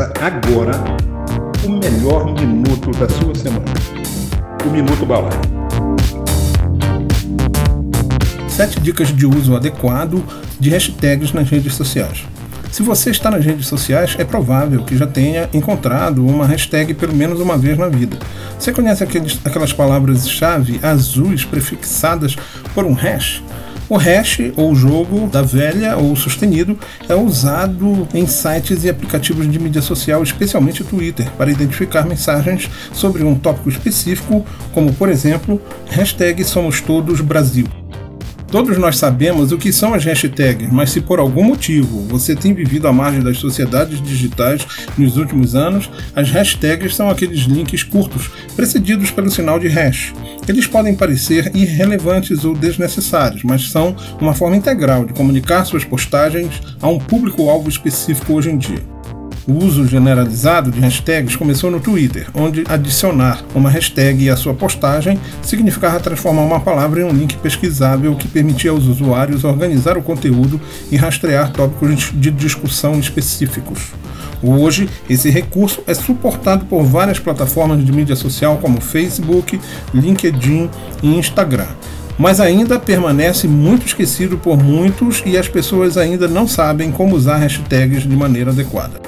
Começa agora o melhor minuto da sua semana. O Minuto Balai. Sete dicas de uso adequado de hashtags nas redes sociais. Se você está nas redes sociais, é provável que já tenha encontrado uma hashtag pelo menos uma vez na vida. Você conhece aqueles, aquelas palavras-chave azuis prefixadas por um hash? O hash, ou jogo da velha ou sustenido, é usado em sites e aplicativos de mídia social, especialmente Twitter, para identificar mensagens sobre um tópico específico, como por exemplo, hashtag Somos Todos Brasil. Todos nós sabemos o que são as hashtags, mas se por algum motivo você tem vivido à margem das sociedades digitais nos últimos anos, as hashtags são aqueles links curtos, precedidos pelo sinal de hash. Eles podem parecer irrelevantes ou desnecessários, mas são uma forma integral de comunicar suas postagens a um público-alvo específico hoje em dia. O uso generalizado de hashtags começou no Twitter, onde adicionar uma hashtag à sua postagem significava transformar uma palavra em um link pesquisável que permitia aos usuários organizar o conteúdo e rastrear tópicos de discussão específicos. Hoje, esse recurso é suportado por várias plataformas de mídia social como Facebook, LinkedIn e Instagram mas ainda permanece muito esquecido por muitos e as pessoas ainda não sabem como usar hashtags de maneira adequada.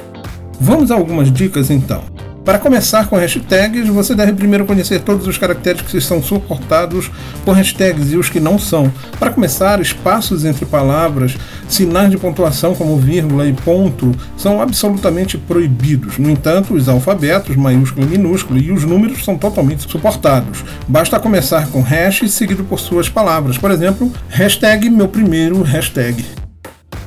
Vamos a algumas dicas então. Para começar com hashtags, você deve primeiro conhecer todos os caracteres que são suportados por hashtags e os que não são. Para começar, espaços entre palavras, sinais de pontuação como vírgula e ponto são absolutamente proibidos. No entanto, os alfabetos, maiúsculo e minúsculo, e os números são totalmente suportados. Basta começar com hash seguido por suas palavras. Por exemplo, hashtag meu primeiro hashtag.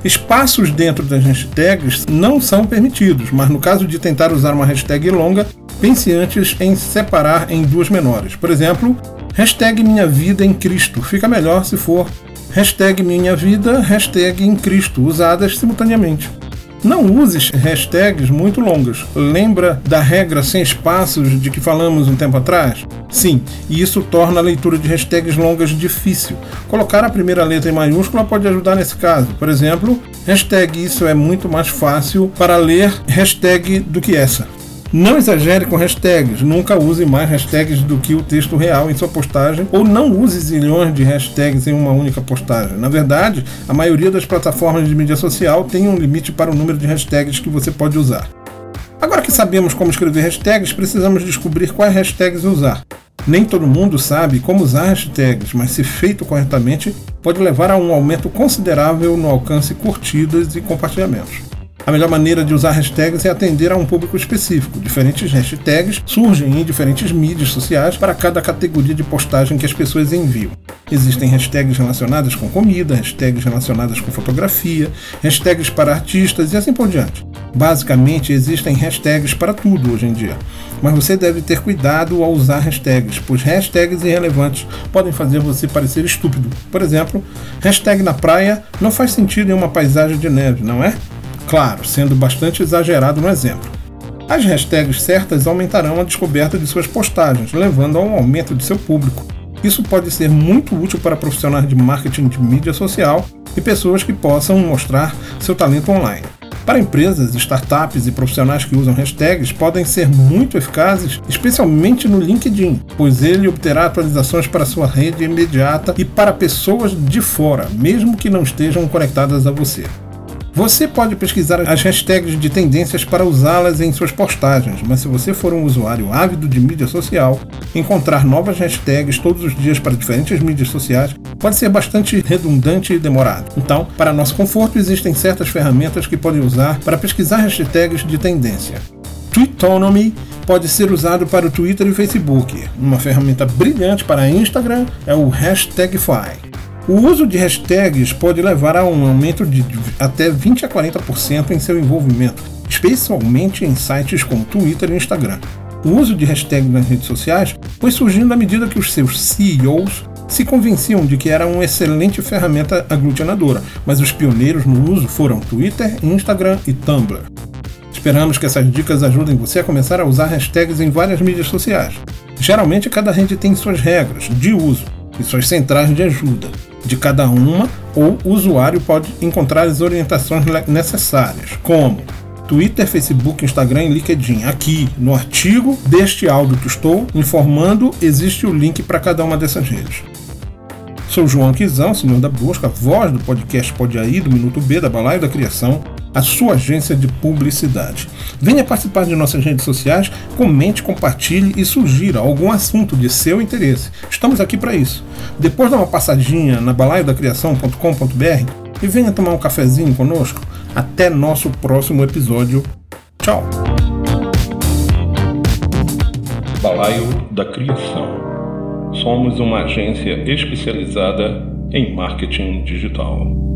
Espaços dentro das hashtags não são permitidos, mas no caso de tentar usar uma hashtag longa, pense antes em separar em duas menores. Por exemplo, hashtag minha vida em Cristo. Fica melhor se for hashtag minha vida, hashtag em Cristo, usadas simultaneamente. Não use hashtags muito longas. Lembra da regra sem espaços de que falamos um tempo atrás? Sim, e isso torna a leitura de hashtags longas difícil. Colocar a primeira letra em maiúscula pode ajudar nesse caso. Por exemplo, hashtag isso é muito mais fácil para ler hashtag do que essa. Não exagere com hashtags, nunca use mais hashtags do que o texto real em sua postagem, ou não use zilhões de hashtags em uma única postagem. Na verdade, a maioria das plataformas de mídia social tem um limite para o número de hashtags que você pode usar. Agora que sabemos como escrever hashtags, precisamos descobrir quais hashtags usar. Nem todo mundo sabe como usar hashtags, mas se feito corretamente, pode levar a um aumento considerável no alcance curtidas e compartilhamentos. A melhor maneira de usar hashtags é atender a um público específico. Diferentes hashtags surgem em diferentes mídias sociais para cada categoria de postagem que as pessoas enviam. Existem hashtags relacionadas com comida, hashtags relacionadas com fotografia, hashtags para artistas e assim por diante. Basicamente, existem hashtags para tudo hoje em dia. Mas você deve ter cuidado ao usar hashtags, pois hashtags irrelevantes podem fazer você parecer estúpido. Por exemplo, hashtag na praia não faz sentido em uma paisagem de neve, não é? Claro, sendo bastante exagerado no exemplo. As hashtags certas aumentarão a descoberta de suas postagens, levando a um aumento de seu público. Isso pode ser muito útil para profissionais de marketing de mídia social e pessoas que possam mostrar seu talento online. Para empresas, startups e profissionais que usam hashtags podem ser muito eficazes, especialmente no LinkedIn, pois ele obterá atualizações para sua rede imediata e para pessoas de fora, mesmo que não estejam conectadas a você. Você pode pesquisar as hashtags de tendências para usá-las em suas postagens, mas se você for um usuário ávido de mídia social, encontrar novas hashtags todos os dias para diferentes mídias sociais pode ser bastante redundante e demorado. Então, para nosso conforto, existem certas ferramentas que podem usar para pesquisar hashtags de tendência. Tweetonomy pode ser usado para o Twitter e Facebook. Uma ferramenta brilhante para Instagram é o Hashtagify. O uso de hashtags pode levar a um aumento de até 20 a 40% em seu envolvimento, especialmente em sites como Twitter e Instagram. O uso de hashtags nas redes sociais foi surgindo à medida que os seus CEOs se convenciam de que era uma excelente ferramenta aglutinadora, mas os pioneiros no uso foram Twitter, Instagram e Tumblr. Esperamos que essas dicas ajudem você a começar a usar hashtags em várias mídias sociais. Geralmente, cada rede tem suas regras de uso e suas centrais de ajuda de cada uma, ou o usuário pode encontrar as orientações necessárias, como Twitter, Facebook, Instagram e LinkedIn. Aqui no artigo deste áudio que estou informando, existe o link para cada uma dessas redes. Sou João Quizão, senhor da busca, voz do podcast Pode Aí, do Minuto B, da Balaio da Criação, a sua agência de publicidade. Venha participar de nossas redes sociais, comente, compartilhe e sugira algum assunto de seu interesse. Estamos aqui para isso. Depois dá uma passadinha na balaiodacriação.com.br e venha tomar um cafezinho conosco. Até nosso próximo episódio. Tchau. Balaio da Criação. Somos uma agência especializada em marketing digital.